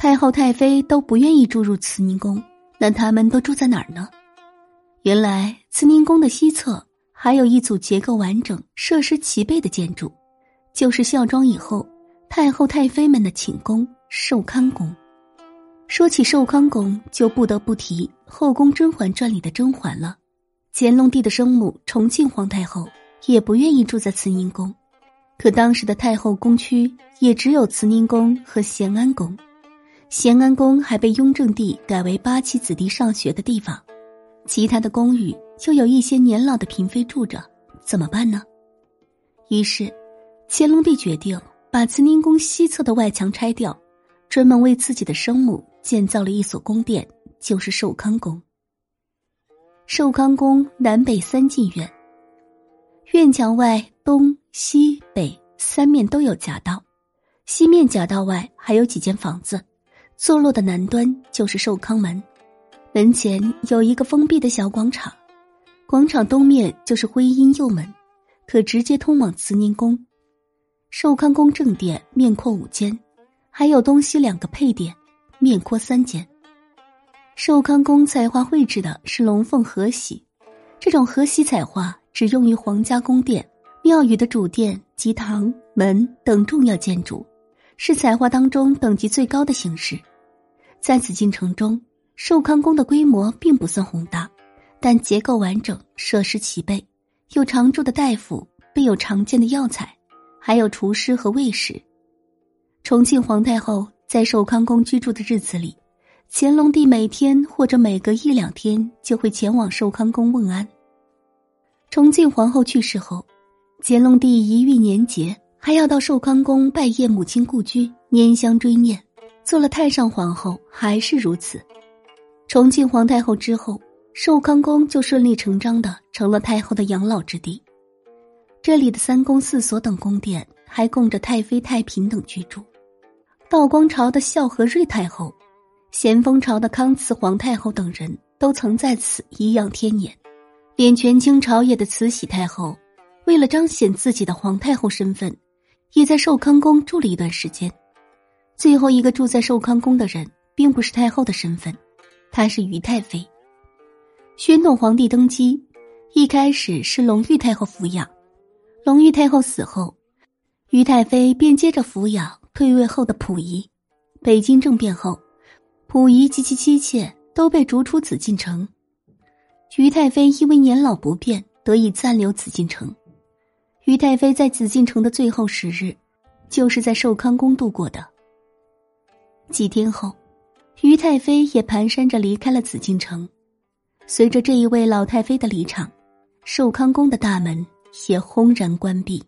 太后、太妃都不愿意住入慈宁宫，那他们都住在哪儿呢？原来慈宁宫的西侧还有一组结构完整、设施齐备的建筑，就是孝庄以后太后、太妃们的寝宫——寿康宫。说起寿康宫，就不得不提《后宫甄嬛传》里的甄嬛了。乾隆帝的生母崇庆皇太后也不愿意住在慈宁宫，可当时的太后宫区也只有慈宁宫和咸安宫。咸安宫还被雍正帝改为八旗子弟上学的地方，其他的宫宇就有一些年老的嫔妃住着，怎么办呢？于是，乾隆帝决定把慈宁宫西侧的外墙拆掉，专门为自己的生母建造了一所宫殿，就是寿康宫。寿康宫南北三进院，院墙外东西北三面都有夹道，西面夹道外还有几间房子。坐落的南端就是寿康门，门前有一个封闭的小广场，广场东面就是徽阴右门，可直接通往慈宁宫。寿康宫正殿面阔五间，还有东西两个配殿，面阔三间。寿康宫彩画绘制的是龙凤和玺，这种和玺彩画只用于皇家宫殿、庙宇的主殿及堂门等重要建筑，是彩画当中等级最高的形式。在紫禁城中，寿康宫的规模并不算宏大，但结构完整，设施齐备，有常驻的大夫，备有常见的药材，还有厨师和卫士。重庆皇太后在寿康宫居住的日子里，乾隆帝每天或者每隔一两天就会前往寿康宫问安。重庆皇后去世后，乾隆帝一遇年节，还要到寿康宫拜谒母亲故居，拈香追念。做了太上皇后还是如此，重庆皇太后之后，寿康宫就顺理成章的成了太后的养老之地。这里的三宫四所等宫殿还供着太妃、太嫔等居住。道光朝的孝和睿太后，咸丰朝的康慈皇太后等人都曾在此颐养天年。连权倾朝野的慈禧太后，为了彰显自己的皇太后身份，也在寿康宫住了一段时间。最后一个住在寿康宫的人，并不是太后的身份，她是于太妃。宣统皇帝登基，一开始是隆裕太后抚养，隆裕太后死后，于太妃便接着抚养退位后的溥仪。北京政变后，溥仪及其妻妾都被逐出紫禁城，于太妃因为年老不便，得以暂留紫禁城。于太妃在紫禁城的最后十日，就是在寿康宫度过的。几天后，于太妃也蹒跚着离开了紫禁城。随着这一位老太妃的离场，寿康宫的大门也轰然关闭。